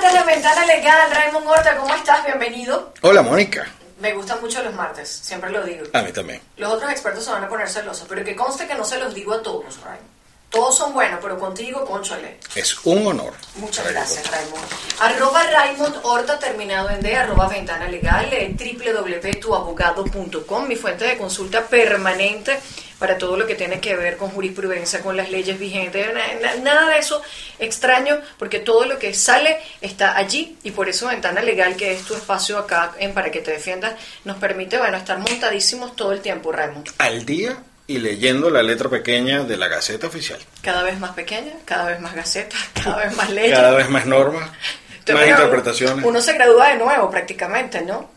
martes de Ventana Legal, Raymond Horta, ¿cómo estás? Bienvenido. Hola, Mónica. Me gustan mucho los martes, siempre lo digo. A mí también. Los otros expertos se van a poner celosos, pero que conste que no se los digo a todos, Raymond. Todos son buenos, pero contigo, conchale. Es un honor. Muchas gracias, Raymond. Arroba Raymond Horta, terminado en D, arroba Ventana Legal, eh, www.tuabogado.com, mi fuente de consulta permanente para todo lo que tiene que ver con jurisprudencia, con las leyes vigentes, na- na- nada de eso extraño, porque todo lo que sale está allí y por eso Ventana Legal, que es tu espacio acá en Para que te defiendas, nos permite, bueno, estar montadísimos todo el tiempo, Raymond. Al día y leyendo la letra pequeña de la Gaceta Oficial. Cada vez más pequeña, cada vez más gacetas, cada vez más leyes. Cada vez más normas, más interpretaciones. Uno se gradúa de nuevo prácticamente, ¿no?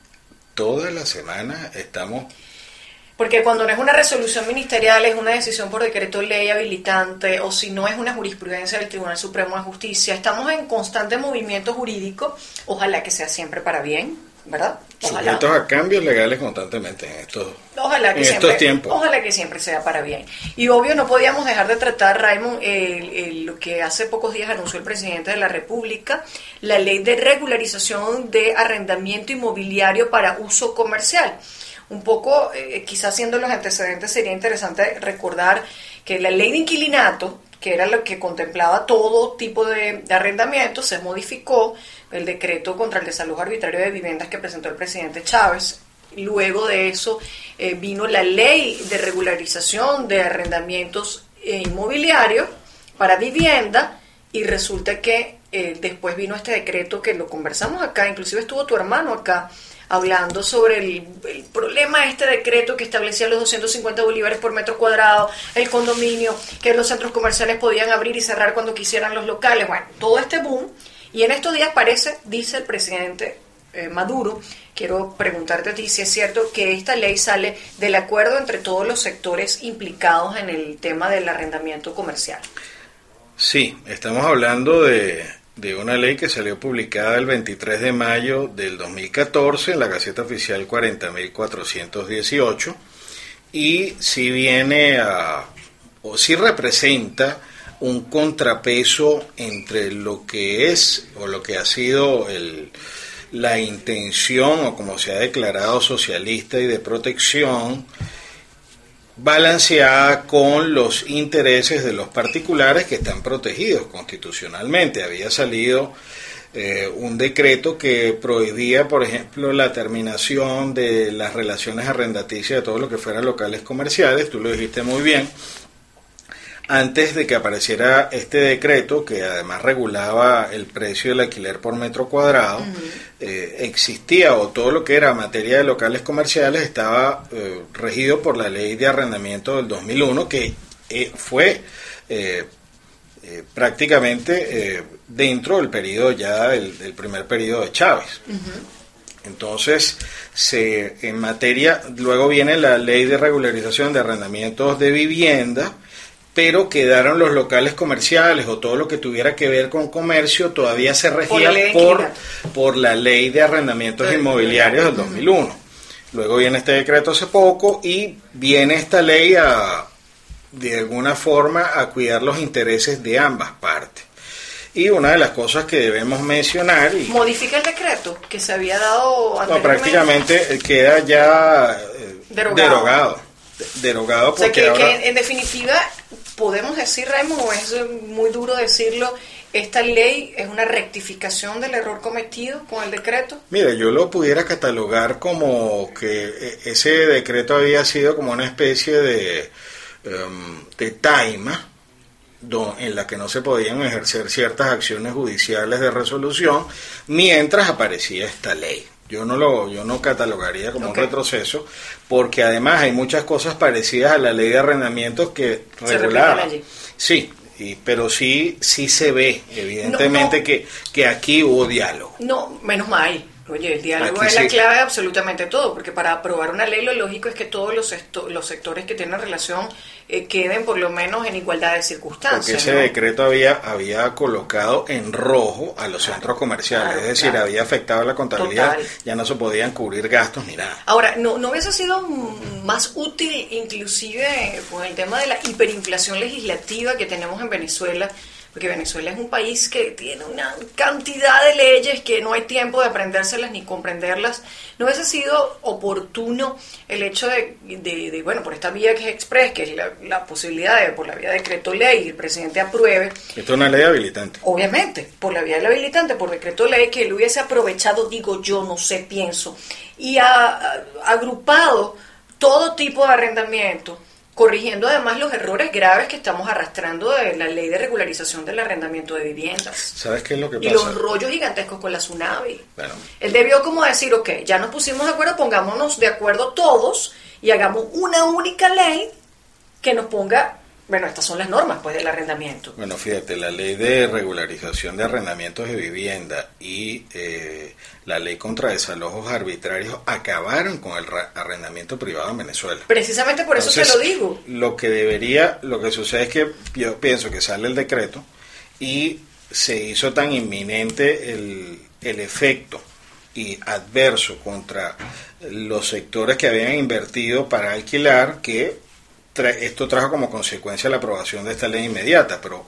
Toda la semana estamos... Porque cuando no es una resolución ministerial, es una decisión por decreto ley habilitante, o si no es una jurisprudencia del Tribunal Supremo de Justicia, estamos en constante movimiento jurídico, ojalá que sea siempre para bien, ¿verdad? Ojalá. sujetos a cambios legales constantemente en estos, Ojalá que en siempre, estos tiempos. Ojalá que siempre sea para bien. Y obvio no podíamos dejar de tratar, Raymond, el- el- lo que hace pocos días anunció el presidente de la República, la ley de regularización de arrendamiento inmobiliario para uso comercial. Un poco, eh, quizás siendo los antecedentes, sería interesante recordar que la ley de inquilinato, que era lo que contemplaba todo tipo de, de arrendamientos, se modificó el decreto contra el desalojo arbitrario de viviendas que presentó el presidente Chávez. Luego de eso eh, vino la ley de regularización de arrendamientos eh, inmobiliarios para vivienda y resulta que eh, después vino este decreto que lo conversamos acá, inclusive estuvo tu hermano acá hablando sobre el, problema de este decreto que establecía los 250 bolívares por metro cuadrado, el condominio, que los centros comerciales podían abrir y cerrar cuando quisieran los locales, bueno, todo este boom. Y en estos días parece, dice el presidente eh, Maduro, quiero preguntarte a ti si es cierto que esta ley sale del acuerdo entre todos los sectores implicados en el tema del arrendamiento comercial. Sí, estamos hablando de, de una ley que salió publicada el 23 de mayo del 2014 en la Gaceta Oficial 40.418 y si viene a, o si representa un contrapeso entre lo que es o lo que ha sido el, la intención o como se ha declarado socialista y de protección balanceada con los intereses de los particulares que están protegidos constitucionalmente. Había salido eh, un decreto que prohibía, por ejemplo, la terminación de las relaciones arrendaticias de todo lo que fueran locales comerciales, tú lo dijiste muy bien, antes de que apareciera este decreto, que además regulaba el precio del alquiler por metro cuadrado, eh, existía o todo lo que era materia de locales comerciales estaba eh, regido por la ley de arrendamiento del 2001, que eh, fue eh, eh, prácticamente dentro del periodo ya del, del primer periodo de Chávez. Entonces, se, en materia, luego viene la ley de regularización de arrendamientos de vivienda, pero quedaron los locales comerciales o todo lo que tuviera que ver con comercio todavía se regía por, por la ley de arrendamientos inmobiliarios del 2001. Luego viene este decreto hace poco y viene esta ley a, de alguna forma, a cuidar los intereses de ambas partes. Y una de las cosas que debemos mencionar, y Modifica el decreto que se había dado no, anteriormente. prácticamente eh, queda ya eh, Derogado. Derogado. De- Derogado O sea, porque que, ahora... que en definitiva, podemos decir, Raymond, o es muy duro decirlo, esta ley es una rectificación del error cometido con el decreto. Mira, yo lo pudiera catalogar como que eh, ese decreto había sido como una especie de, em, de taima en la que no se podían ejercer ciertas acciones judiciales de resolución mientras aparecía esta ley. Yo no lo, yo no catalogaría como un retroceso, porque además hay muchas cosas parecidas a la ley de arrendamientos que regulaba. Sí, y, pero sí, sí se ve, evidentemente, no. Que, que aquí hubo diálogo. No, menos mal. Oye, el diálogo Aquí es la sí. clave de absolutamente todo, porque para aprobar una ley lo lógico es que todos los, los sectores que tienen relación eh, queden por lo menos en igualdad de Porque circunstancias. ese ¿no? decreto había, había colocado en rojo a los centros comerciales, claro, es decir, claro. había afectado la contabilidad, Total. ya no se podían cubrir gastos ni nada. Ahora, ¿no, ¿no hubiese sido más útil inclusive con el tema de la hiperinflación legislativa que tenemos en Venezuela? Porque Venezuela es un país que tiene una cantidad de leyes que no hay tiempo de aprendérselas ni comprenderlas. ¿No hubiese sido oportuno el hecho de, de, bueno, por esta vía que es express, que es la, posibilidad de, por la vía de decreto ley, el presidente apruebe? Esto es una ley habilitante. Obviamente, por la vía de la habilitante, por decreto ley, que él hubiese aprovechado, digo yo, no sé, pienso, y ha agrupado todo tipo de arrendamiento corrigiendo además los errores graves que estamos arrastrando de la ley de regularización del arrendamiento de viviendas. ¿Sabes qué es lo que pasa? Y los rollos gigantescos con la tsunami. Bueno. Él debió como decir, ok, ya nos pusimos de acuerdo, pongámonos de acuerdo todos y hagamos una única ley que nos ponga bueno, estas son las normas pues del arrendamiento. Bueno, fíjate, la ley de regularización de arrendamientos de vivienda y eh, la ley contra desalojos arbitrarios acabaron con el arrendamiento privado en Venezuela. Precisamente por eso te lo digo. Lo que debería, lo que sucede es que yo pienso que sale el decreto y se hizo tan inminente el, el efecto y adverso contra los sectores que habían invertido para alquilar que esto trajo como consecuencia la aprobación de esta ley inmediata, pero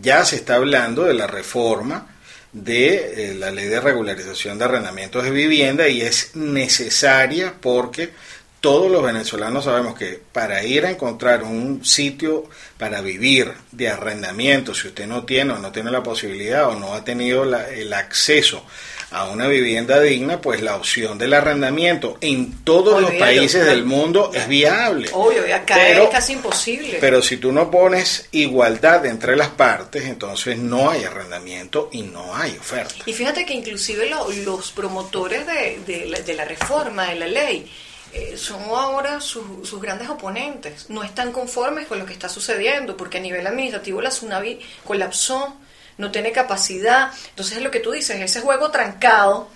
ya se está hablando de la reforma de eh, la ley de regularización de arrendamientos de vivienda y es necesaria porque todos los venezolanos sabemos que para ir a encontrar un sitio para vivir de arrendamiento, si usted no tiene o no tiene la posibilidad o no ha tenido el acceso a una vivienda digna, pues la opción del arrendamiento en todos los países del mundo es viable. Obvio, acá es casi imposible. Pero si tú no pones igualdad entre las partes, entonces no hay arrendamiento y no hay oferta. Y fíjate que inclusive los promotores de, de, la, reforma de la ley, eh, son ahora sus grandes oponentes. No están conformes con lo que está sucediendo, porque a nivel administrativo la tsunami colapsó no tiene capacidad. Entonces es lo que tú dices, ese juego trancado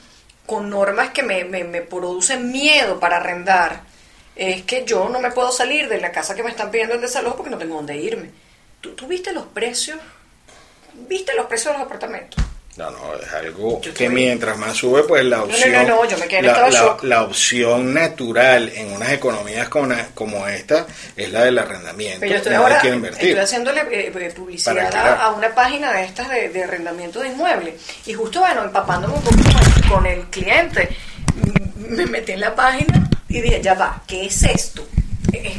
con normas que me, me, producen miedo para arrendar, es que yo no me puedo salir de la casa que me están pidiendo el desalojo porque no tengo dónde irme. ¿Tú, tú viste los precios? ¿Viste los precios de los apartamentos? No, no, es algo que mientras más sube, pues la opción, la, opción natural en unas economías como, como esta es la del arrendamiento. Pero yo estoy, ahora, estoy haciéndole eh, eh, publicidad a, una página de estas de, arrendamiento de inmuebles. Y justo, bueno, empapándome un poco con, el cliente, me metí en la página y dije, ya va, ¿qué es esto? Eh,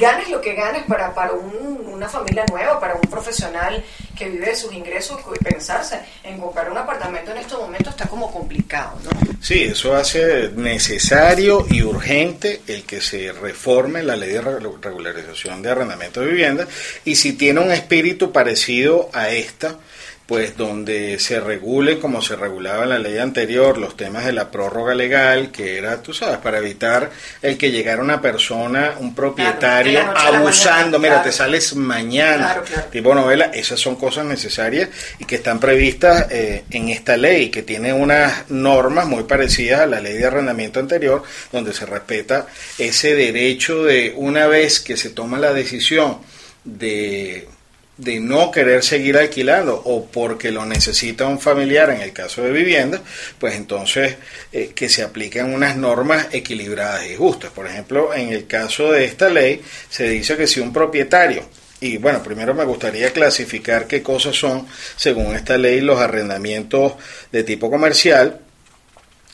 ganes lo que ganes para, para una familia nueva, para un profesional que vive de sus ingresos, pensarse en comprar un apartamento en estos momentos está como complicado, ¿no? Sí, eso hace necesario y urgente el que se reforme la ley de regularización de arrendamiento de vivienda y si tiene un espíritu parecido a esta, pues donde se regule como se regulaba en la ley anterior los temas de la prórroga legal, que era, tú sabes, para evitar el que llegara una persona, un propietario, abusando, mira, te sales mañana, tipo novela, esas son cosas necesarias y que están previstas eh, en esta ley, que tiene unas normas muy parecidas a la ley de arrendamiento anterior, donde se respeta ese derecho de una vez que se toma la decisión de de no querer seguir alquilando o porque lo necesita un familiar en el caso de vivienda, pues entonces eh, que se apliquen unas normas equilibradas y justas. Por ejemplo, en el caso de esta ley se dice que si un propietario y bueno, primero me gustaría clasificar qué cosas son, según esta ley, los arrendamientos de tipo comercial,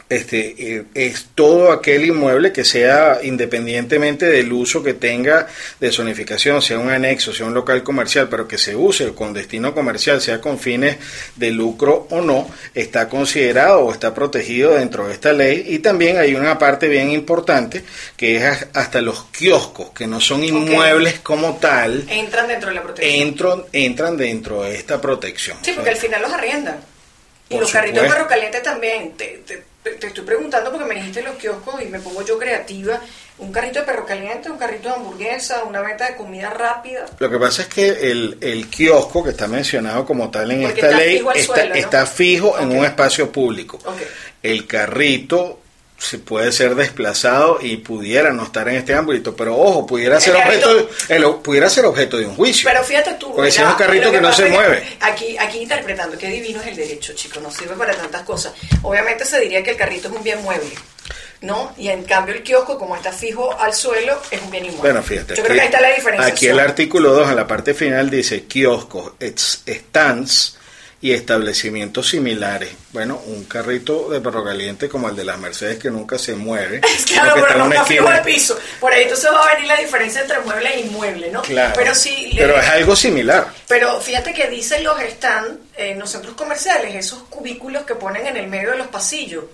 este, eh, es todo aquel inmueble que sea independientemente del uso que tenga de zonificación, sea un anexo, sea un local comercial, pero que se use con destino comercial, sea con fines de lucro o no, está considerado o está protegido dentro de esta ley. Y también hay una parte bien importante que es hasta los kioscos, que no son inmuebles como tal. Entran dentro de la protección. Entran, entran dentro de esta protección. Sí, porque al final los arriendan. Y los carritos de caliente también. te, te estoy preguntando porque me dijiste los kioscos y me pongo yo creativa. Un carrito de perro caliente, un carrito de hamburguesa, una venta de comida rápida. Lo que pasa es que el, el kiosco que está mencionado como tal en esta ley está, fijo en un espacio público. El carrito se puede ser desplazado y pudiera no estar en este ámbito, pero ojo, pudiera ser objeto de, pudiera ser objeto de un juicio. Pero fíjate tú, porque si es un carrito que no se mueve. Aquí aquí interpretando qué divino es el derecho, chico, no sirve para tantas cosas. Obviamente se diría que el carrito es un bien mueble. ¿no? Y en cambio el kiosco, como está fijo al suelo, es un bien inmueble. Bueno, fíjate. Yo creo que ahí está la diferencia. Aquí el artículo 2, en la parte final, dice kioscos, stands y establecimientos similares. Bueno, un carrito de perro caliente como el de las Mercedes que nunca se mueve. claro, que pero fijo esquina. al piso. Por ahí entonces va a venir la diferencia entre mueble e inmueble, ¿no? Claro. Pero sí... Pero es algo similar. Pero fíjate que dicen los stand en los centros comerciales, esos cubículos que ponen en el medio de los pasillos.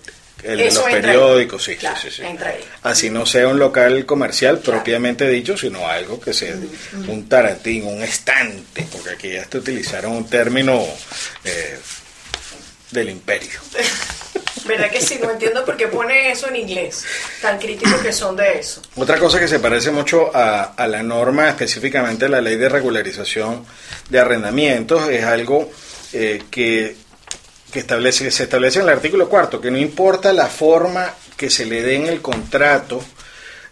El de los periódicos, sí, Claro, sí, sí, sí. Así no sea un local comercial propiamente dicho, sino algo que sea un tarantín, un estante, porque aquí ya te utilizaron un término eh, del imperio. ¿Verdad que sí? No entiendo por qué pone eso en inglés, tan críticos que son de eso. Otra cosa que se parece mucho a, a la norma, específicamente la ley de regularización de arrendamientos, es algo eh, que, que establece, que se establece en el artículo cuarto, que no importa la forma que se le dé en el contrato,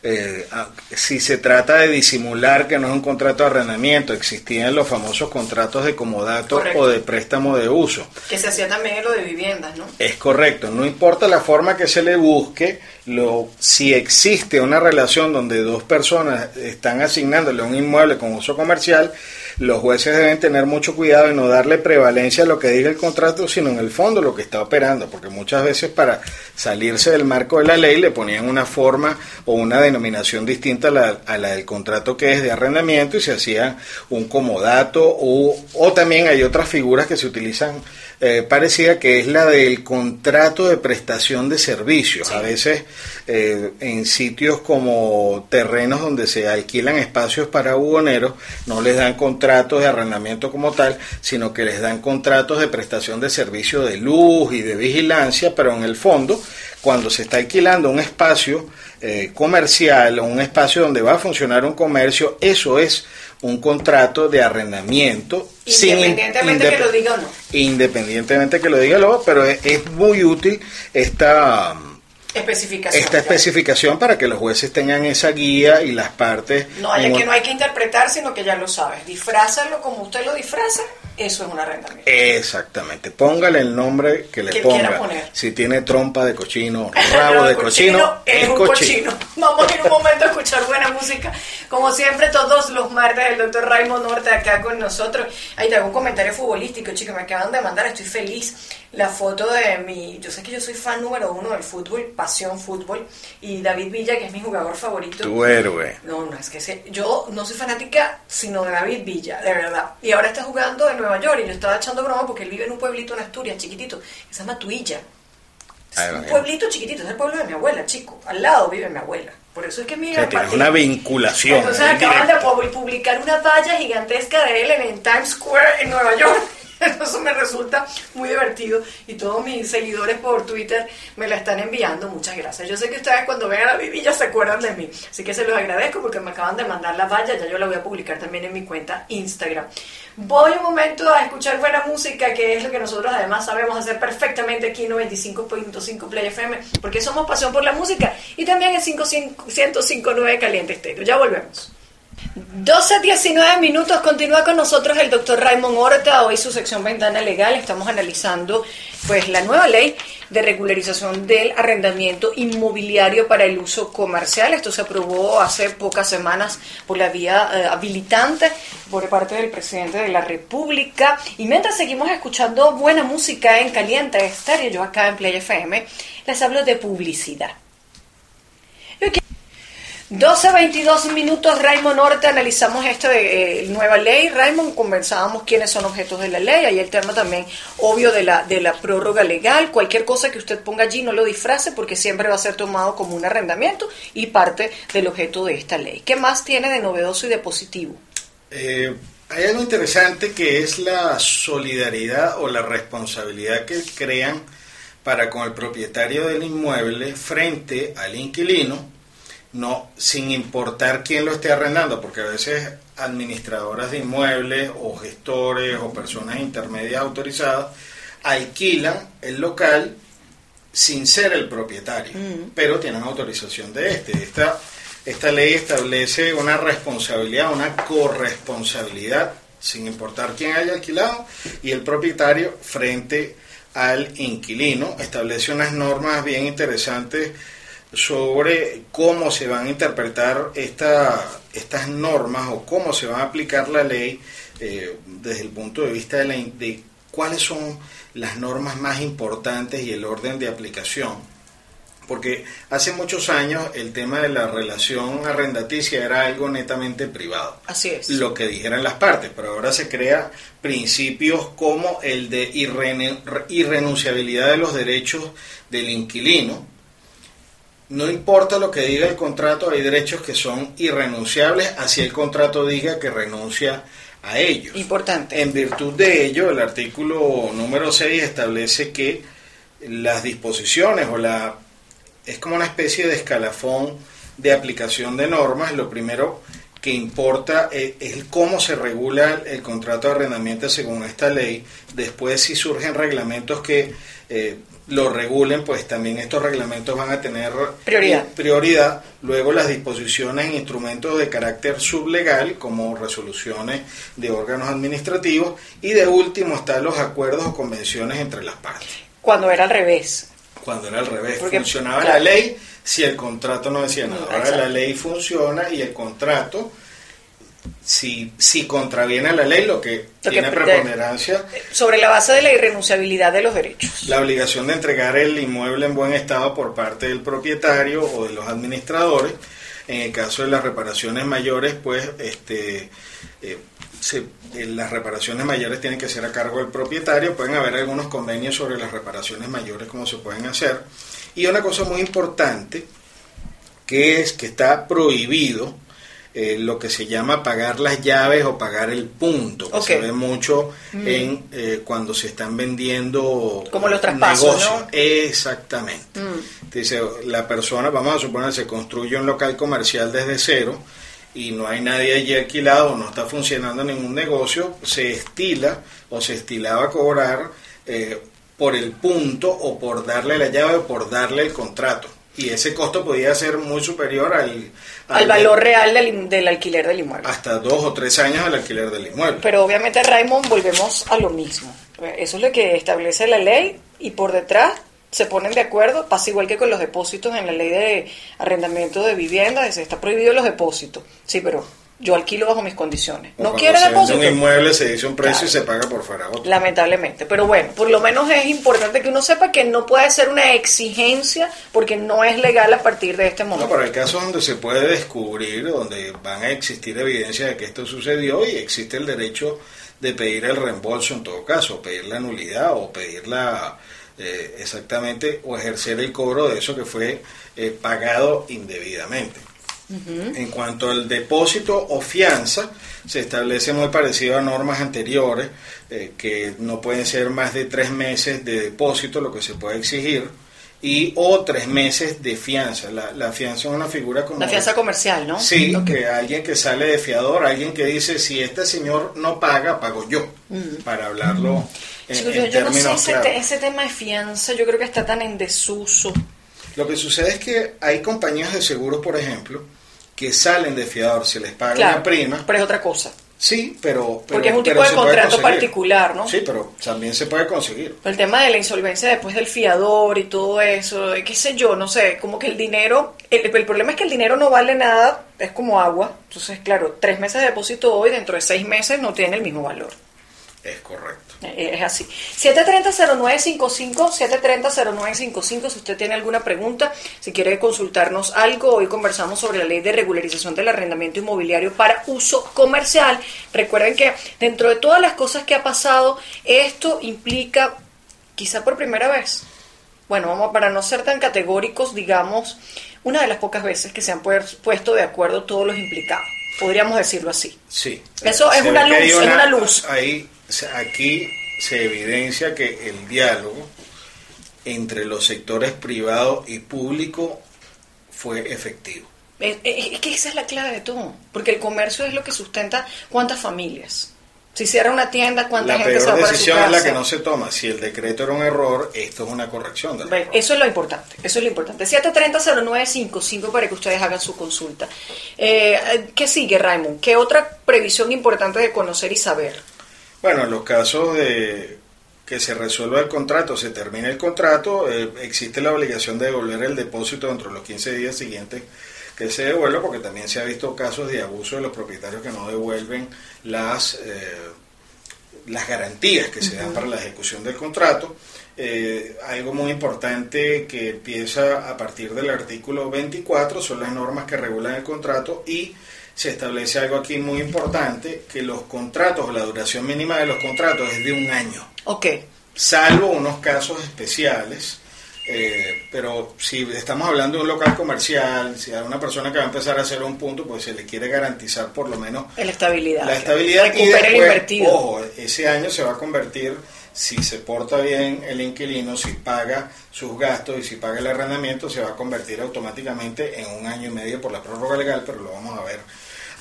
eh, si se trata de disimular que no es un contrato de arrendamiento, existían los famosos contratos de comodato Correcto. o de préstamo de uso. Que se hacía también en lo de viviendas, ¿no? Es correcto, no importa la forma que se le busque, lo, si existe una relación donde dos personas están asignándole un inmueble con uso comercial, los jueces deben tener mucho cuidado y no darle prevalencia a lo que diga el contrato, sino en el fondo lo que está operando, porque muchas veces para salirse del marco de la ley le ponían una forma o una denominación distinta a la, a la del contrato que es de arrendamiento y se hacía un comodato o, o también hay otras figuras que se utilizan eh, parecida que es la del contrato de prestación de servicios. Sí. A veces eh, en sitios como terrenos donde se alquilan espacios para buhoneros, no les dan contratos de arrendamiento como tal, sino que les dan contratos de prestación de servicio de luz y de vigilancia, pero en el fondo, cuando se está alquilando un espacio eh, comercial o un espacio donde va a funcionar un comercio, eso es un contrato de arrendamiento sin Independientemente que lo diga o no. independientemente que lo diga luego, pero es, es muy útil esta, Especificación. esta especificación para que los jueces tengan esa guía y las partes. No, hay en que no hay que interpretar, sino que ya lo sabes. Disfrázalo como usted lo disfraza, eso es un arrendamiento. Exactamente, póngale el nombre que le Que quiera ponga. poner. Si tiene trompa de cochino, rabo de cochino, es es un cochino. cochino. Vamos a ir un momento a escuchar buena música. Como siempre, todos los martes, el doctor Raymond Norte acá con nosotros. Ahí te hago un comentario futbolístico, chicos. Me acaban de mandar, estoy feliz. La foto de mi. Yo sé que yo soy fan número uno del fútbol, pasión fútbol. Y David Villa, que es mi jugador favorito. Tu héroe. No, no, es que se- yo no soy fanática, sino de David Villa, de verdad. Y ahora está jugando en Nueva York y yo estaba echando broma porque él vive en un pueblito en Asturias, chiquitito, que se llama Tuilla. Es Ay, un pueblito chiquitito, es el pueblo de mi abuela, chico. Al lado vive mi abuela. Por eso es que mi O sea, tienes una vinculación. Entonces acaban de publicar una valla gigantesca de él en Times Square en Nueva York. Eso me resulta muy divertido y todos mis seguidores por Twitter me la están enviando. Muchas gracias. Yo sé que ustedes cuando vean a la Vivilla se acuerdan de mí. Así que se los agradezco porque me acaban de mandar la valla. Ya yo la voy a publicar también en mi cuenta Instagram. Voy un momento a escuchar buena música, que es lo que nosotros además sabemos hacer perfectamente aquí en 95.5 Play FM, porque somos pasión por la música y también en 105.9 Caliente Estéreo. Ya volvemos. 12 19 minutos, continúa con nosotros el doctor Raymond Horta, hoy su sección Ventana Legal, estamos analizando pues la nueva ley de regularización del arrendamiento inmobiliario para el uso comercial, esto se aprobó hace pocas semanas por la vía eh, habilitante por parte del presidente de la República y mientras seguimos escuchando buena música en Caliente Estéreo, yo acá en Play FM, les hablo de publicidad. 12, 22 minutos, Raymond Norte, analizamos esta de, eh, nueva ley. Raymond, conversábamos quiénes son objetos de la ley. Ahí el tema también, obvio, de la, de la prórroga legal. Cualquier cosa que usted ponga allí no lo disfrace porque siempre va a ser tomado como un arrendamiento y parte del objeto de esta ley. ¿Qué más tiene de novedoso y de positivo? Eh, hay algo interesante que es la solidaridad o la responsabilidad que crean para con el propietario del inmueble frente al inquilino, no sin importar quién lo esté arrendando, porque a veces administradoras de inmuebles o gestores o personas intermedias autorizadas alquilan el local sin ser el propietario, pero tienen autorización de este. Esta, esta ley establece una responsabilidad, una corresponsabilidad, sin importar quién haya alquilado, y el propietario frente al inquilino. Establece unas normas bien interesantes sobre cómo se van a interpretar esta, estas normas o cómo se va a aplicar la ley eh, desde el punto de vista de, la, de cuáles son las normas más importantes y el orden de aplicación. Porque hace muchos años el tema de la relación arrendaticia era algo netamente privado. Así es. Lo que dijeran las partes, pero ahora se crea principios como el de irrenunciabilidad de los derechos del inquilino, no importa lo que diga el contrato, hay derechos que son irrenunciables, así el contrato diga que renuncia a ellos. Importante. En virtud de ello, el artículo número 6 establece que las disposiciones o la es como una especie de escalafón de aplicación de normas. Lo primero que importa es, cómo se regula el contrato de arrendamiento según esta ley. Después, si surgen reglamentos que eh, lo regulen, pues también estos reglamentos van a tener prioridad. prioridad. Luego las disposiciones en instrumentos de carácter sublegal, como resoluciones de órganos administrativos. Y de último están los acuerdos o convenciones entre las partes. Cuando era al revés. Cuando era al revés. Funcionaba la ley si el contrato no decía nada. Ahora la ley funciona y el contrato si, si contraviene la ley, lo que tiene preponderancia. Sobre la base de la irrenunciabilidad de los derechos. La obligación de entregar el inmueble en buen estado por parte del propietario o de los administradores. En el caso de las reparaciones mayores, pues este, eh, eh, las reparaciones mayores tienen que ser a cargo del propietario. Pueden haber algunos convenios sobre las reparaciones mayores, cómo se pueden hacer. Y una cosa muy importante, que es que está prohibido eh, lo que se llama pagar las llaves o pagar el punto, que se ve mucho mm. en eh, cuando se están vendiendo como los traspasos, Exactamente. Mm. Dice, la persona, vamos a suponer, se construye un local comercial desde cero y no hay nadie allí alquilado, no está funcionando ningún negocio, se estila o se estilaba cobrar eh, por el punto o por darle la llave o por darle el contrato y ese costo podía ser muy superior al, al, valor real del, del, alquiler del inmueble. Hasta dos o tres años al alquiler del inmueble. Pero obviamente, Raymond, volvemos a lo mismo. Eso es lo que establece la ley y por detrás se ponen de acuerdo, pasa igual que con los depósitos en la ley de arrendamiento de vivienda, se está prohibido los depósitos. Sí, pero yo alquilo bajo mis condiciones. no quiero depósito. un inmueble se dice un precio y se paga por fuera Lamentablemente, pero bueno, por lo menos es importante que uno sepa que no puede ser una exigencia porque no es legal a partir de este momento. No, pero hay casos donde se puede descubrir, donde van a existir evidencias de que esto sucedió y existe el derecho de pedir el reembolso en todo caso, pedir la nulidad o pedir la eh, exactamente o ejercer el cobro de eso que fue eh, pagado indebidamente. En cuanto al depósito o fianza, se establece muy parecido a normas anteriores, eh, que no pueden ser más de tres meses de depósito, lo que se puede exigir, y o tres meses de fianza. La, fianza es una figura como... La fianza comercial, ¿no? Sí, que alguien que sale de fiador, alguien que dice, si este señor no paga, pago yo, para hablarlo en, yo, no sé, ese, ese tema de fianza yo creo que está tan en desuso. Lo que sucede es que hay compañías de seguros, por ejemplo, que salen de fiador, se les paga una prima. Pero es otra cosa. Sí, pero, Porque es un tipo de contrato particular, ¿no? Sí, pero también se puede conseguir. El tema de la insolvencia después del fiador y todo eso, qué sé yo, no sé, como que el dinero, el, el, problema es que el dinero no vale nada, es como agua. Entonces, claro, tres meses de depósito hoy, dentro de seis meses no tiene el mismo valor. Es correcto. Es así. 730-0955, 730-0955, si usted tiene alguna pregunta, si quiere consultarnos algo, hoy conversamos sobre la ley de regularización del arrendamiento inmobiliario para uso comercial. Recuerden que dentro de todas las cosas que ha pasado, esto implica, quizá por primera vez, bueno, vamos, para no ser tan categóricos, digamos, una de las pocas veces que se han puesto de acuerdo todos los implicados. Podríamos decirlo así. Sí. Eso es una luz, es una luz. Ahí aquí se evidencia que el diálogo entre los sectores privado y público fue efectivo. Es, que esa es la clave de todo, porque el comercio es lo que sustenta cuántas familias. Si cierra una tienda, ¿cuánta gente se va La decisión es la que no se toma. Si el decreto era un error, esto es una corrección del error. Eso es lo importante. Eso es lo importante. 730-0955 para que ustedes hagan su consulta. Eh, ¿Qué sigue, Raymond? ¿Qué otra previsión importante de conocer y saber? Bueno, en los casos de que se resuelva el contrato, se termine el contrato, eh, existe la obligación de devolver el depósito dentro de los 15 días siguientes que se devuelva, porque también se ha visto casos de abuso de los propietarios que no devuelven las, eh, las garantías que se dan para la ejecución del contrato. Eh, algo muy importante que empieza a partir del artículo 24 son las normas que regulan el contrato y se establece algo aquí muy importante, que los contratos, la duración mínima de los contratos es de un año. Ok. Salvo unos casos especiales, eh, pero si estamos hablando de un local comercial, si hay una persona que va a empezar a hacer un punto, pues se le quiere garantizar por lo menos la estabilidad. La estabilidad y después, invertido. Ojo, ese año se va a convertir, si se porta bien el inquilino, si paga sus gastos y si paga el arrendamiento, se va a convertir automáticamente en un año y medio por la prórroga legal, pero lo vamos a ver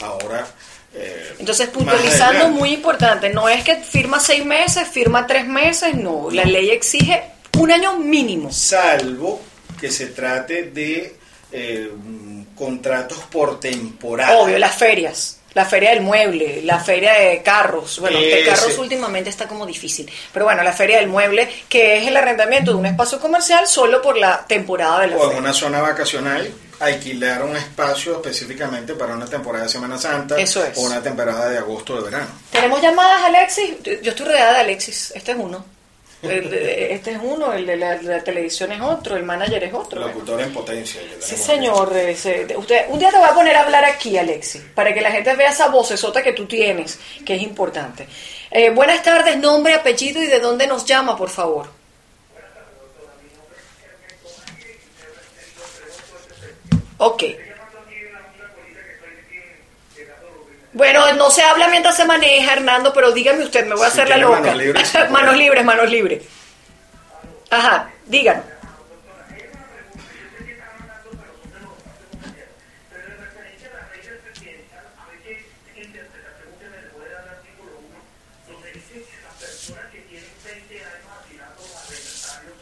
ahora. Eh, Entonces, puntualizando, muy importante, no es que firma seis meses, firma tres meses, no, la ley exige un año mínimo. Salvo que se trate de eh, contratos por temporada. Obvio, las ferias. La feria del mueble, la feria de carros. Bueno, de carros últimamente está como difícil. Pero bueno, la feria del mueble, que es el arrendamiento de un espacio comercial solo por la temporada de la O en una zona vacacional, alquilar un espacio específicamente para una temporada de Semana Santa. Eso es. O una temporada de agosto de verano. ¿Tenemos llamadas, Alexis? Yo estoy rodeada de Alexis. Este es uno. Este es uno, el de la, televisión es otro, el manager es otro. Locutor en potencia. Sí, señor. usted, un día te voy a poner a hablar aquí, Alexis, para que la gente vea esa vocesota que tú tienes, que es importante. Eh, buenas tardes, nombre, apellido y de dónde nos llama, por favor. Ok. Bueno, no se habla mientras se maneja, Hernando, pero dígame usted, me voy a hacer la loca. Manos libres, manos libres, manos libres. Ajá, digan.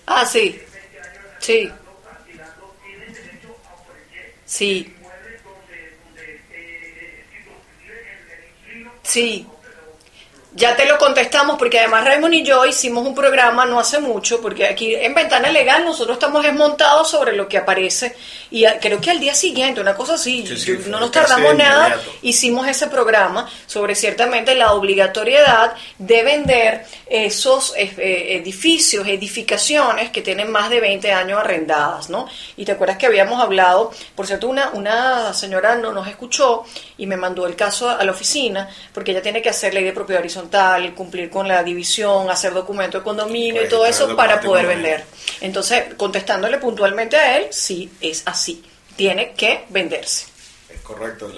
Ah, sí. Sí. Sí. Sí. Ya te lo contestamos porque además Raymond y yo hicimos un programa no hace mucho, porque aquí en Ventana Legal nosotros estamos desmontados sobre lo que aparece y creo que al día siguiente, una cosa así, no nos tardamos nada, hicimos ese programa sobre ciertamente la obligatoriedad de vender esos eh, eh, edificios, edificaciones que tienen más de 20 años arrendadas, ¿no? Y te acuerdas que habíamos hablado, por cierto, una, una señora no nos escuchó y me mandó el caso a la oficina porque ella tiene que hacer ley de propiedad horizontal cumplir con la división, hacer documento de condominio y todo eso para poder vender. Entonces, contestándole puntualmente a él, sí, es así. Tiene que venderse. Es correcto.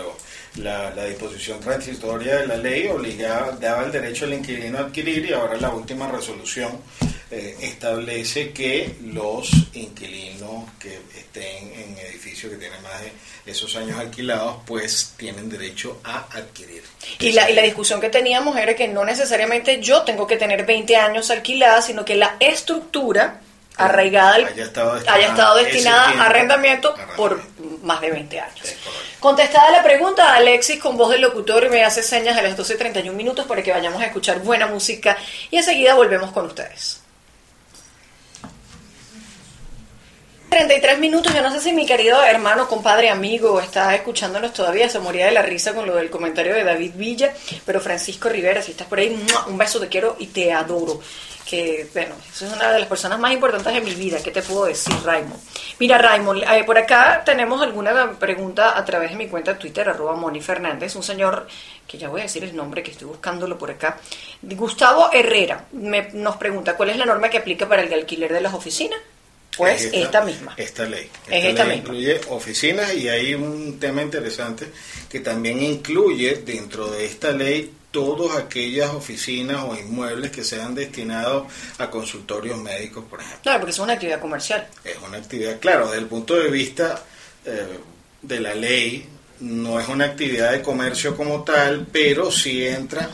la, la, disposición transitoria de la ley obligaba, daba el derecho al inquilino a adquirir y ahora la última resolución eh, establece que los inquilinos que estén en edificios que tienen más de esos años alquilados, pues tienen derecho a adquirir. Y la, y la discusión que teníamos era que no necesariamente yo tengo que tener 20 años alquilada, sino que la estructura arraigada haya estado destinada, a arrendamiento por más de 20 años. Contestada la pregunta, Alexis con voz del locutor me hace señas a las 12.31 minutos para que vayamos a escuchar buena música y enseguida volvemos con ustedes. 33 minutos, yo no sé si mi querido hermano, compadre, amigo está escuchándonos todavía, se moría de la risa con lo del comentario de David Villa, pero Francisco Rivera, si estás por ahí, un beso, te quiero y te adoro. Que, bueno, eso es una de las personas más importantes de mi vida, ¿qué te puedo decir, Raymond? Mira, Raymond, eh, por acá tenemos alguna pregunta a través de mi cuenta de Twitter, arroba Moni Fernández, un señor que ya voy a decir el nombre, que estoy buscándolo por acá, Gustavo Herrera, nos pregunta, ¿cuál es la norma que aplica para el alquiler de las oficinas? Pues esta, misma. Esta ley. Esta, ley incluye oficinas y hay un tema interesante que también incluye dentro de esta ley todas aquellas oficinas o inmuebles que sean destinados a consultorios médicos, por ejemplo. Claro, porque es una actividad comercial. Es una actividad, claro, desde el punto de vista eh, de la ley, no es una actividad de comercio como tal, pero sí entra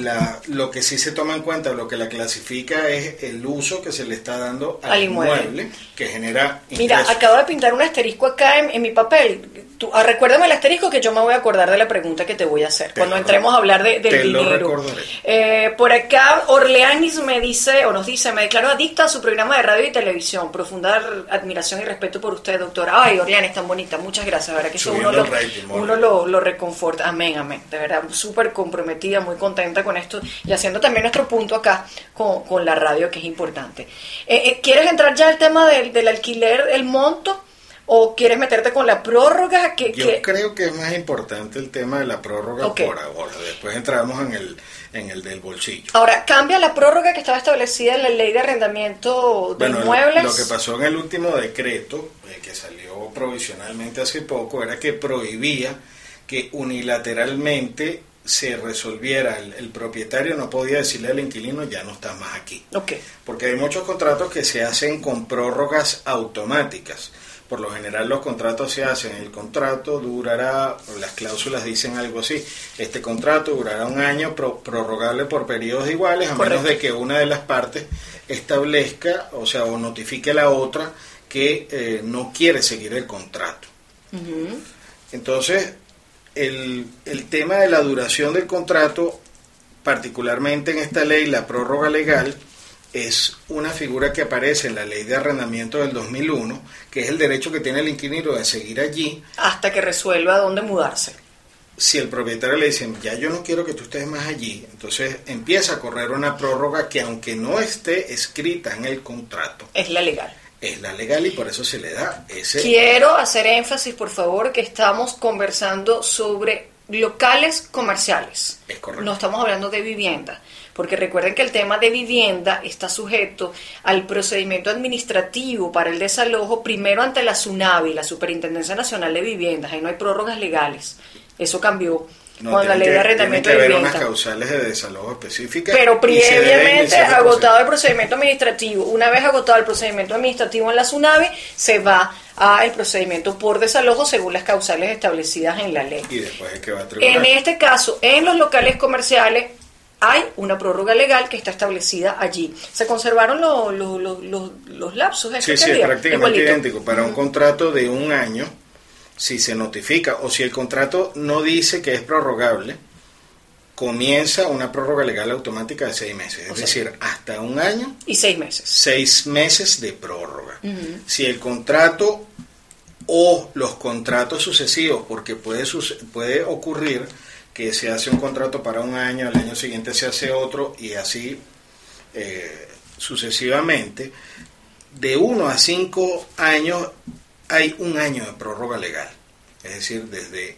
la, lo que sí se toma en cuenta, lo que la clasifica es el uso que se le está dando al, inmueble, que genera Mira, acabo de pintar un asterisco acá en, mi papel. Tú, ah, recuérdame el asterisco que yo me voy a acordar de la pregunta que te voy a hacer cuando entremos a hablar de, del dinero. Eh, por acá, Orleanis me dice, o nos dice, me declaró adicta a su programa de radio y televisión. Profunda admiración y respeto por usted, doctora. Ay, Orleanis, tan bonita. Muchas gracias. ¿verdad? Que eso uno, lo, uno lo, lo reconforta. Amén, amén. De verdad, súper comprometida, muy contenta con esto y haciendo también nuestro punto acá con, con la radio, que es importante. Eh, eh, ¿Quieres entrar ya al tema del, del alquiler, el monto? ¿O quieres meterte con la prórroga? Que, Yo creo que es más importante el tema de la prórroga por ahora. Después entramos en el, en el del bolsillo. Ahora, ¿cambia la prórroga que estaba establecida en la ley de arrendamiento de inmuebles? Lo que pasó en el último decreto, eh, que salió provisionalmente hace poco, era que prohibía que unilateralmente se resolviera, el, propietario no podía decirle al inquilino ya no estás más aquí. Okay. Porque hay muchos contratos que se hacen con prórrogas automáticas. Por lo general los contratos se hacen, el contrato durará, las cláusulas dicen algo así, este contrato durará un año prorrogable por periodos iguales, a menos de que una de las partes establezca, o sea, o notifique a la otra que eh, no quiere seguir el contrato. Entonces, el, el tema de la duración del contrato, particularmente en esta ley, la prórroga legal, es una figura que aparece en la ley de arrendamiento del 2001, que es el derecho que tiene el inquilino de seguir allí. Hasta que resuelva dónde mudarse. Si el propietario le dice, ya yo no quiero que tú estés más allí, entonces empieza a correr una prórroga que aunque no esté escrita en el contrato. Es la legal es la legal y por eso se le da ese... Quiero hacer énfasis, por favor, que estamos conversando sobre locales comerciales. Es correcto. No estamos hablando de vivienda, porque recuerden que el tema de vivienda está sujeto al procedimiento administrativo para el desalojo primero ante la SUNAVI, la Superintendencia Nacional de Viviendas, ahí no hay prórrogas legales. Eso cambió con la ley de arrendamiento tiene que haber unas causales de desalojo específicas. Pero previamente agotado el procedimiento administrativo. Una vez agotado el procedimiento administrativo en la SUNAVI, se va al procedimiento por desalojo según las causales establecidas en la ley. Y después es que va a En este caso, en los locales comerciales hay una prórroga legal que está establecida allí. Se conservaron los, los, los, los lapsos. Sí, sí, es prácticamente idéntico. Para un contrato de un año si se notifica o si el contrato no dice que es prorrogable, comienza una prórroga legal automática de seis meses, es decir, hasta un año y seis meses. Seis meses de prórroga. Si el contrato o los contratos sucesivos, porque puede, puede ocurrir que se hace un contrato para un año, al año siguiente se hace otro y así eh, sucesivamente, de uno a cinco años hay un año de prórroga legal. Es decir, desde...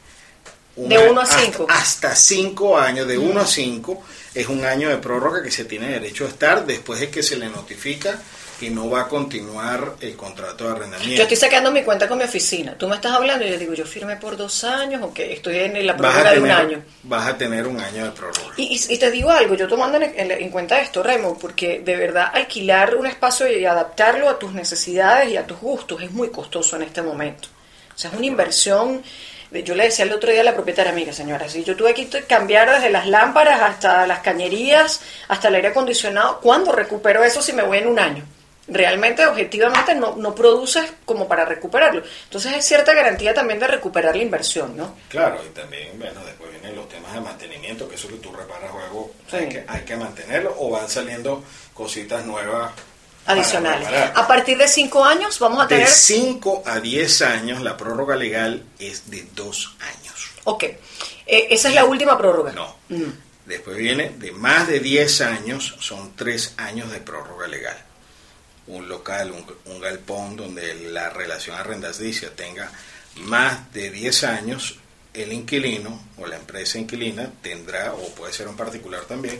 de 1 a 5. Hasta 5 años, de 1 a 5 es un año de prórroga que se tiene derecho a estar después de que se le notifica que no va a continuar el contrato de arrendamiento. Yo estoy sacando mi cuenta con mi oficina. Tú me estás hablando y yo digo, yo firmé por dos años o que estoy en la prórroga de un año. Vas a tener un año de prórroga. Y, y, te digo algo, yo tomando en, en, cuenta esto, Remo, porque de verdad alquilar un espacio y adaptarlo a tus necesidades y a tus gustos es muy costoso en este momento. O sea, es una inversión yo le decía el otro día a la propietaria, amiga señora, si yo tuve que cambiar desde las lámparas hasta las cañerías, hasta el aire acondicionado, ¿cuándo recupero eso si me voy en un año? Realmente objetivamente no, no produces como para recuperarlo. Entonces es cierta garantía también de recuperar la inversión, ¿no? Claro, y también, bueno, después vienen los temas de mantenimiento, que eso que tú reparas juego hay, que, hay que mantenerlo o van saliendo cositas nuevas. Adicionales. A partir de 5 años vamos a tener... De 5 a 10 años la prórroga legal es de 2 años. Ok. Eh, esa es la última prórroga. No. Mm. Después viene de más de 10 años, son 3 años de prórroga legal un local, un, galpón donde la relación arrendadicia tenga más de 10 años, el inquilino o la empresa inquilina tendrá, o puede ser un particular también,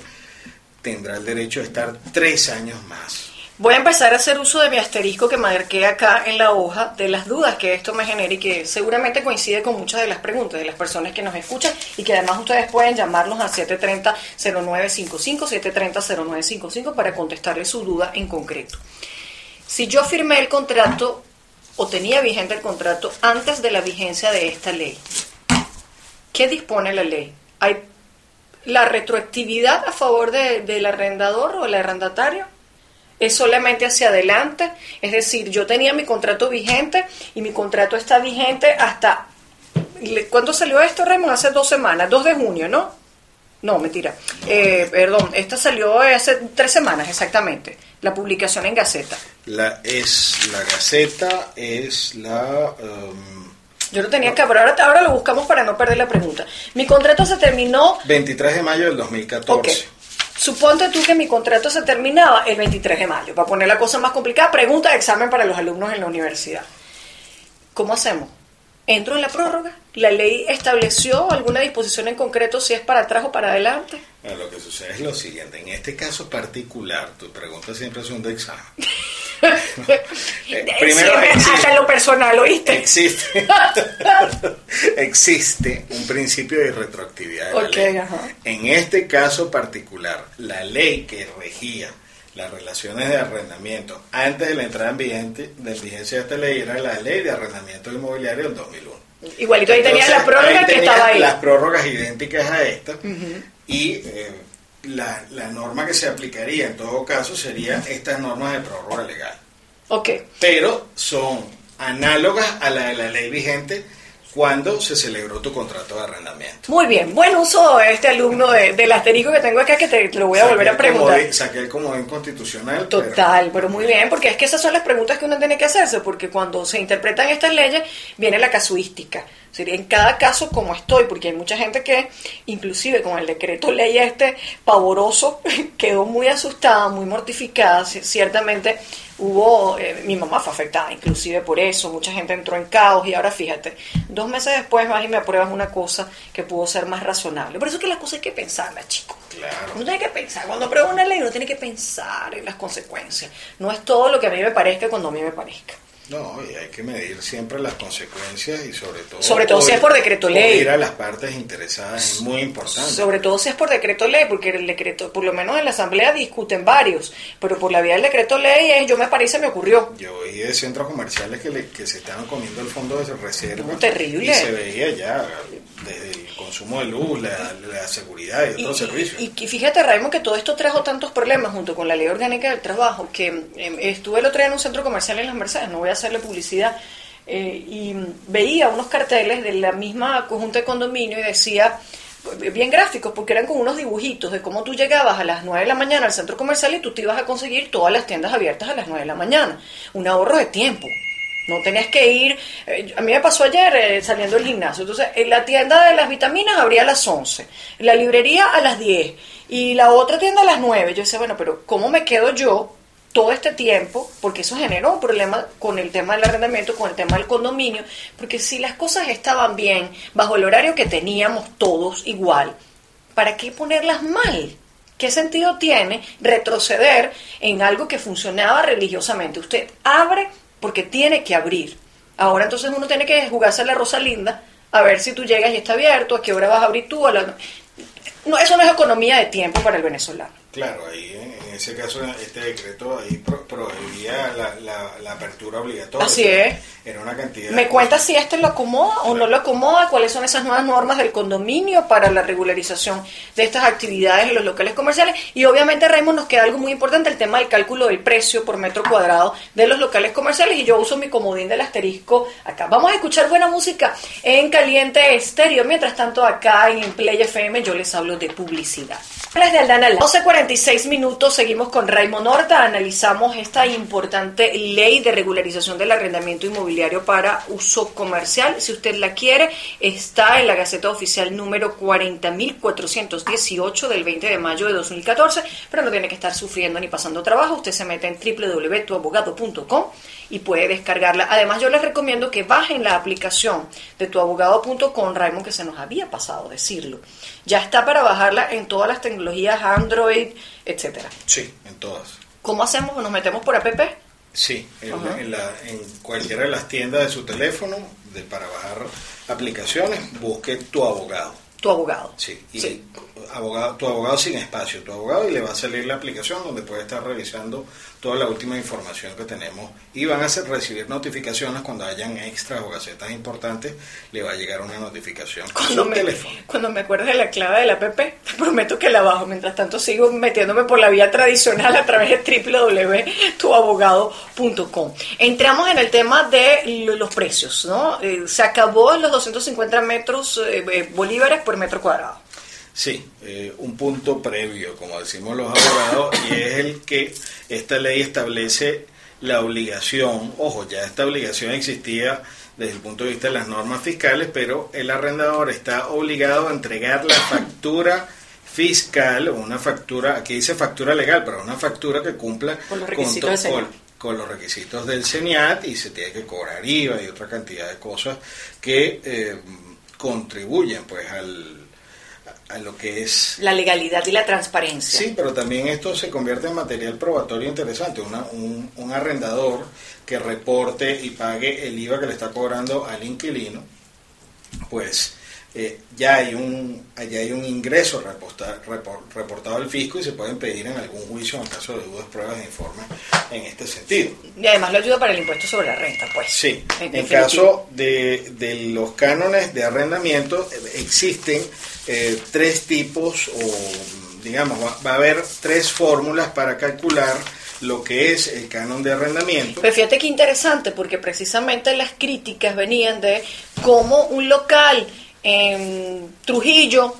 tendrá el derecho de estar tres años más. Voy a empezar a hacer uso de mi asterisco que marqué acá en la hoja de las dudas que esto me genera y que seguramente coincide con muchas de las preguntas de las personas que nos escuchan y que además ustedes pueden llamarnos a 730-0955, 730-0955 para contestarle su duda en concreto. Si yo firmé el contrato o tenía vigente el contrato antes de la vigencia de esta ley, ¿qué dispone la ley? Hay la retroactividad a favor de- del arrendador o el arrendatario? ¿Es solamente hacia adelante? Es decir, yo tenía mi contrato vigente y mi contrato está vigente hasta... ¿Cuándo salió esto, Raymond? Hace dos semanas, 2 de junio, ¿no? No, mentira. Eh, perdón, esta salió hace tres semanas exactamente, la publicación en Gaceta. La, es la Gaceta, es la... um, Yo lo tenía que, pero ahora, ahora lo buscamos para no perder la pregunta. Mi contrato se terminó 23 de mayo del 2014. Ok. Suponte tú que mi contrato se terminaba el 23 de mayo. Para poner la cosa más complicada, pregunta de examen para los alumnos en la universidad. ¿Cómo hacemos? ¿Entro en la prórroga? ¿La ley estableció alguna disposición en concreto si es para atrás o para adelante? Bueno, lo que sucede es lo siguiente, en este caso particular, tu pregunta siempre es un de examen. Eh, primero Siempre existe- hasta lo personal, ¿oíste? existe, existe un principio de retroactividad de la Ok, ley. ajá. En este caso particular, la ley que regía las relaciones de arrendamiento antes de la entrada en, vigente, de vigencia de esta ley era la ley de arrendamiento inmobiliario del 2001. Igualito ahí tenía la prórroga ahí que estaba ahí. Las prórrogas idénticas a esta y eh, la, la norma que se aplicaría en todo caso sería estas normas de prórroga legal. Ok. Pero son análogas a la de la ley vigente cuando se celebró tu contrato de arrendamiento. Muy bien. Buen uso este alumno de- del asterisco que tengo acá que te, lo voy a volver a preguntar. comodín- Saqué el comodín constitucional. pero- Total, pero muy bien, porque es que esas son las preguntas que uno tiene que hacerse, porque cuando se interpretan estas leyes viene la casuística. Sería en cada caso como estoy, porque hay mucha gente que, inclusive con el decreto ley este pavoroso, quedó muy asustada, muy mortificada. Ciertamente hubo, eh, mi mamá fue afectada inclusive por eso, mucha gente entró en caos y ahora fíjate, dos meses después vas y me apruebas una cosa que pudo ser más razonable. Por eso es que las cosas hay que pensarlas, chicos. Claro. Uno tiene que pensar, cuando aprueba una ley uno tiene que pensar en las consecuencias. No es todo lo que a mí me parezca cuando a mí me parezca. No, y hay que medir siempre las consecuencias y sobre todo... Sobre todo si es por decreto ley. oír a las partes interesadas es muy importante. Sobre todo si es por decreto ley, porque el decreto, por lo menos en la asamblea discuten varios, pero por la vía del decreto ley es yo me parece me ocurrió. Yo oí de centros comerciales que, le- que se estaban comiendo el fondo de reserva. No, terrible. Y se veía ya desde el consumo de luz, la, la seguridad y otros servicios. y- y fíjate, Raymond, que todo esto trajo tantos problemas junto con la ley orgánica del trabajo, que eh, estuve el otro día en un centro comercial en Las Mercedes, no voy a hacerle publicidad, eh, y veía unos carteles de la misma conjunta de condominio y decía, bien gráficos, porque eran con unos dibujitos de cómo tú llegabas a las 9 de la mañana al centro comercial y tú te ibas a conseguir todas las tiendas abiertas a las 9 de la mañana. Un ahorro de tiempo. No tenías que ir. eh, a mí me pasó ayer eh, saliendo del gimnasio. Entonces, en la tienda de las vitaminas abría a las 11, la librería a las 10 y la otra tienda a las 9. Yo decía, bueno, pero ¿cómo me quedo yo todo este tiempo? Porque eso generó un problema con el tema del arrendamiento, con el tema del condominio. Porque si las cosas estaban bien, bajo el horario que teníamos todos igual, ¿para qué ponerlas mal? ¿Qué sentido tiene retroceder en algo que funcionaba religiosamente? Usted abre porque tiene que abrir. Ahora entonces uno tiene que jugarse la rosa linda a ver si tú llegas y está abierto, a qué hora vas a abrir tú. A la... no, eso no es economía de tiempo para el venezolano. Claro, ahí eh, en ese caso este decreto ahí pro- prohibía la, la- la apertura obligatoria. Así es. Era una cantidad. ¿Me cuenta si este lo acomoda o no lo acomoda? ¿Cuáles son esas nuevas normas del condominio para la regularización de estas actividades en los locales comerciales? Y obviamente, Raymond, nos queda algo muy importante, el tema del cálculo del precio por metro cuadrado de los locales comerciales. Y yo uso mi comodín del asterisco acá. Vamos a escuchar buena música en Caliente Estéreo. Mientras tanto, acá en Play FM yo les hablo de publicidad. De Aldana Lara. 12.46 minutos, seguimos con Raymond Horta, analizamos esta importante ley de regularización del arrendamiento inmobiliario para uso comercial. Si usted la quiere, está en la Gaceta Oficial número 40.418 del 20 de mayo de 2014, pero no tiene que estar sufriendo ni pasando trabajo. Usted se mete en www.tuabogado.com y puede descargarla. Además, yo les recomiendo que bajen la aplicación de tuabogado.com, Raymond, que se nos había pasado decirlo. Ya está para bajarla en todas las tecnologías Android, etcétera. Sí, en todas. ¿Cómo hacemos? ¿Nos metemos por app? Sí, en, en la- en cualquiera de las tiendas de su teléfono de, para bajar aplicaciones, busque tu abogado. Tu abogado. Sí, y Abogado, tu abogado sin espacio, tu abogado, y le va a salir la aplicación donde puede estar revisando toda la última información que tenemos y van a hacer, recibir notificaciones cuando hayan extras o gacetas importantes, le va a llegar una notificación cuando me, teléfono. Cuando me acuerdes de la clave de la app, te prometo que la bajo. Mientras tanto sigo metiéndome por la vía tradicional a través de www.tuabogado.com. Entramos en el tema de los precios, ¿no? Eh, se acabó los 250 metros eh, eh, bolívares por metro cuadrado. Sí, eh, un punto previo, como decimos los abogados, y es el que esta ley establece la obligación, ojo, ya esta obligación existía desde el punto de vista de las normas fiscales, pero el arrendador está obligado a entregar la factura fiscal o una factura, aquí dice factura legal, pero una factura que cumpla con los requisitos, del, con, los requisitos del CENIAT y se tiene que cobrar IVA y otra cantidad de cosas que eh, contribuyen pues al a lo que es... La legalidad y la transparencia. Sí, pero también esto se convierte en material probatorio interesante. un, un, arrendador que reporte y pague el IVA que le está cobrando al inquilino, pues eh, ya hay un ya hay un ingreso reportado al fisco y se pueden pedir en algún juicio en caso de dudas, pruebas e informes en este sentido. Y además lo ayuda para el impuesto sobre la renta, pues. Sí, en, caso de, de, los cánones de arrendamiento eh, existen eh, tres tipos o digamos va, a haber tres fórmulas para calcular lo que es el canon de arrendamiento. Pero fíjate qué interesante, porque precisamente las críticas venían de cómo un local en Trujillo,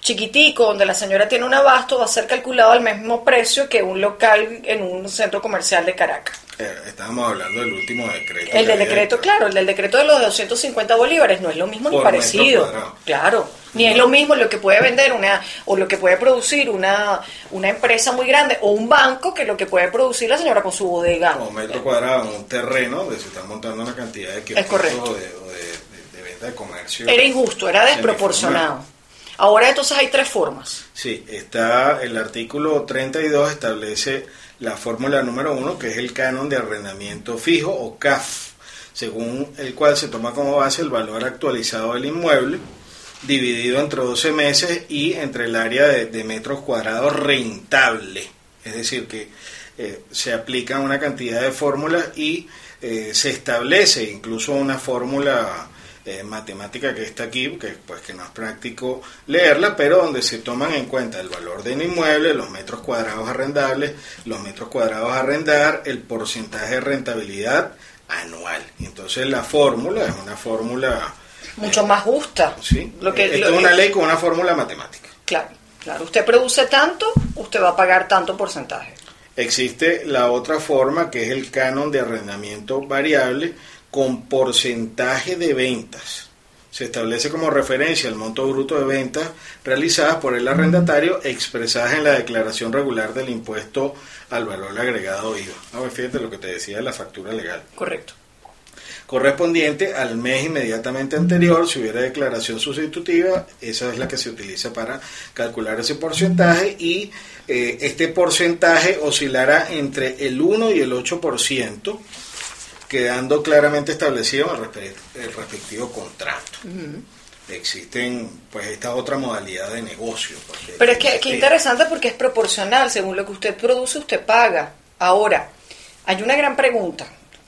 chiquitico, donde la señora tiene un abasto, va a ser calculado al mismo precio que un local en un centro comercial de Caracas. Eh, estábamos hablando del último decreto. El del decreto, claro, el del decreto de los 250 bolívares no es lo mismo ni parecido. Claro, ni es lo mismo lo que puede vender una o lo que puede producir una, una empresa muy grande o un banco que lo que puede producir la señora con su bodega. O metro cuadrado un terreno donde se están montando una cantidad de es correcto. de de comercio. Era injusto, era desproporcionado. Ahora entonces hay tres formas. Sí, está el artículo 32 establece la fórmula número uno, que es el canon de arrendamiento fijo o CAF, según el cual se toma como base el valor actualizado del inmueble, dividido entre 12 meses y entre el área de, metros cuadrados rentable. Es decir, que eh, se aplica una cantidad de fórmulas y eh, se establece incluso una fórmula eh, matemática que está aquí, que, pues, que no es práctico leerla, pero donde se toman en cuenta el valor del inmueble, los metros cuadrados arrendables, los metros cuadrados a arrendar, el porcentaje de rentabilidad anual. Entonces la fórmula es una fórmula... Mucho más justa. Sí, lo que, esto es una ley con una fórmula matemática. Claro, claro. Usted produce tanto, usted va a pagar tanto porcentaje. Existe la otra forma que es el canon de arrendamiento variable, con porcentaje de ventas. Se establece como referencia el monto bruto de ventas realizadas por el arrendatario expresadas en la declaración regular del impuesto al valor agregado IVA. Ah, fíjate lo que te decía de la factura legal. Correcto. Correspondiente al mes inmediatamente anterior, si hubiera declaración sustitutiva, esa es la que se utiliza para calcular ese porcentaje y eh, este porcentaje oscilará entre el 1 y el 8% quedando claramente establecido el, respectivo contrato. Existen pues esta otra modalidad de negocio. Pero es que, interesante porque es proporcional, según lo que usted produce, usted paga. Ahora, hay una gran pregunta,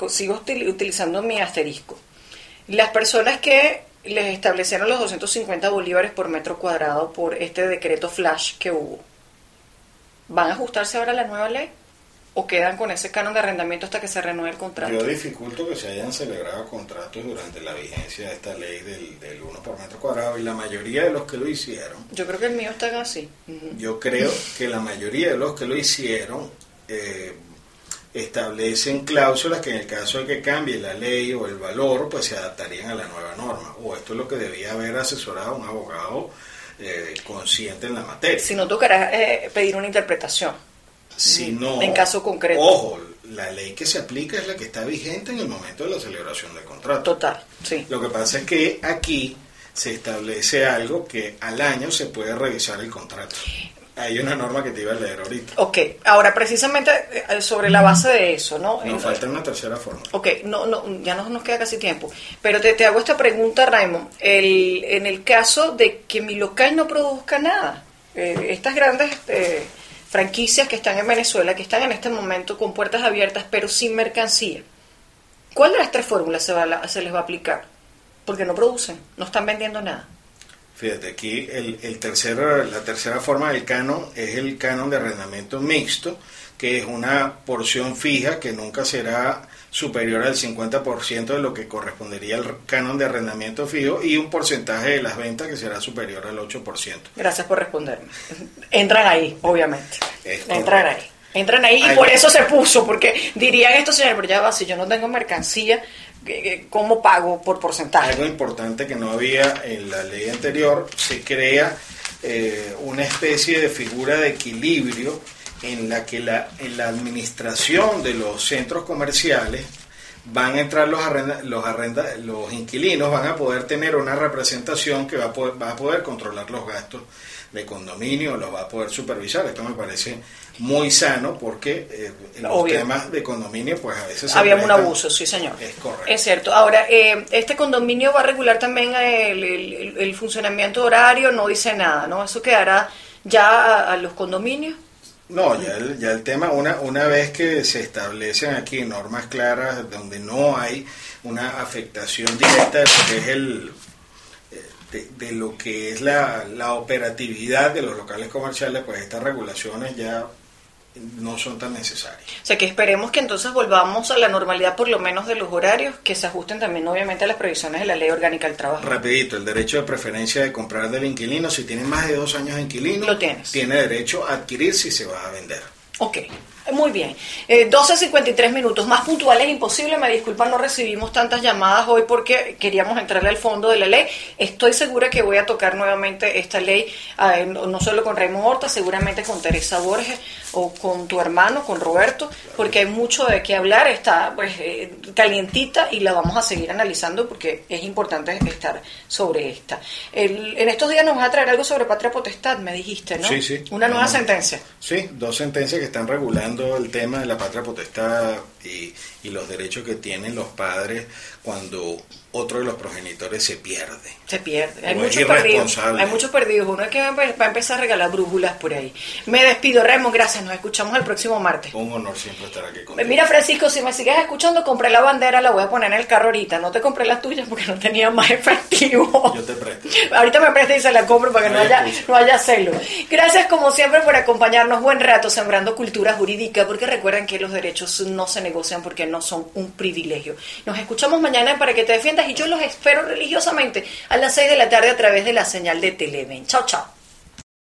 sigo utilizando mi asterisco. Las personas que les establecieron los 250 bolívares por metro cuadrado por este decreto flash que hubo, ¿van a ajustarse ahora a la nueva ley? O quedan con ese canon de arrendamiento hasta que se renueve el contrato? Yo dificulto que se hayan celebrado contratos durante la vigencia de esta ley del, del 1 por metro cuadrado y la mayoría de los que lo hicieron. Yo creo que el mío está así. Yo creo que la mayoría de los que lo hicieron eh, establecen cláusulas que en el caso de que cambie la ley o el valor, pues se adaptarían a la nueva norma. O esto es lo que debía haber asesorado un abogado eh, consciente en la materia. Si no tocará eh, pedir una interpretación. Si no, en caso concreto. Ojo, la ley que se aplica es la que está vigente en el momento de la celebración del contrato. Total, sí. Lo que pasa es que aquí se establece algo que al año se puede revisar el contrato. Hay una norma que te iba a leer ahorita. Ok, ahora precisamente eh, sobre la base de eso, ¿no? Nos falta una tercera forma. Ok, no, no, ya no nos queda casi tiempo. Pero te, te hago esta pregunta, Raymond. El, en el caso de que mi local no produzca nada, eh, estas grandes eh, franquicias que están en Venezuela, que están en este momento con puertas abiertas pero sin mercancía, ¿cuál de las tres fórmulas se, va a- se les va a aplicar? Porque no producen, no están vendiendo nada. Fíjate, aquí el, el tercero, la tercera forma del canon es el canon de arrendamiento mixto, que es una porción fija que nunca será superior al 50% de lo que correspondería al canon de arrendamiento fijo y un porcentaje de las ventas que será superior al 8%. Gracias por responderme. Entran ahí, obviamente. Entran ahí. Entran ahí y por eso se puso, porque dirían estos señores, pero ya va, si yo no tengo mercancía, ¿qué- qué- ¿cómo pago por porcentaje? Algo importante que no había en la ley anterior, se crea eh, una especie de figura de equilibrio en la que la, en la administración de los centros comerciales van a entrar los, arrenda, los, arrenda, los inquilinos, van a poder tener una representación que va a poder, va a poder controlar los gastos de condominio, los va a poder supervisar. Esto me parece muy sano porque eh, en los Obvio. temas de condominio pues a veces Había un abuso, sí señor. Es correcto. Es cierto. Ahora, eh, este condominio va a regular también el, el- el funcionamiento horario, no dice nada, ¿no? Eso quedará ya a, a los condominios. No, ya el, ya el tema, una, una vez que se establecen aquí normas claras donde no hay una afectación directa de lo que es el eh, de, de lo que es la, la operatividad de los locales comerciales, pues estas regulaciones ya no son tan necesarias. O sea que esperemos que entonces volvamos a la normalidad por lo menos de los horarios, que se ajusten también obviamente a las previsiones de la ley orgánica del trabajo. Rapidito, el derecho de preferencia de comprar del inquilino, si tiene más de dos años de inquilino, Lo tienes. tiene derecho a adquirir si se va a vender. Ok, muy bien. Eh, 12.53 minutos, más puntuales imposible. Me disculpan, no recibimos tantas llamadas hoy porque queríamos entrarle al fondo de la ley. Estoy segura que voy a tocar nuevamente esta ley, eh, no solo con Raymond Horta, seguramente con Teresa Borges o con tu hermano, con Roberto, porque hay mucho de qué hablar. Está pues eh, calientita y la vamos a seguir analizando porque es importante estar sobre esta. El- en estos días nos vas a traer algo sobre patria potestad, me dijiste, ¿no? Sí, sí. Una nueva sentencia. Sí, dos sentencias que están regulando el tema de la patria potestad y, y los derechos que tienen los padres cuando otro de los progenitores se pierde. Se pierde. Hay muchos perdidos. Hay muchos perdidos. Uno es que va a empezar a regalar brújulas por ahí. Me despido, Remo. Gracias. Nos escuchamos el próximo martes. Un honor siempre estar aquí contigo. Mira, Francisco, si me sigues escuchando, compré la bandera, la voy a poner en el carro ahorita. No te compré las tuyas porque no tenía más efectivo. Yo te presto. Ahorita me presta y se la compro para que no No hay haya, no haya celo. Gracias como siempre por acompañarnos buen rato sembrando cultura jurídica, porque recuerden que los derechos no se negocian porque no son un privilegio. Nos escuchamos mañana para que te defiendas y yo los espero religiosamente a las 6 de la tarde a través de la señal de Televen. Chao, chao.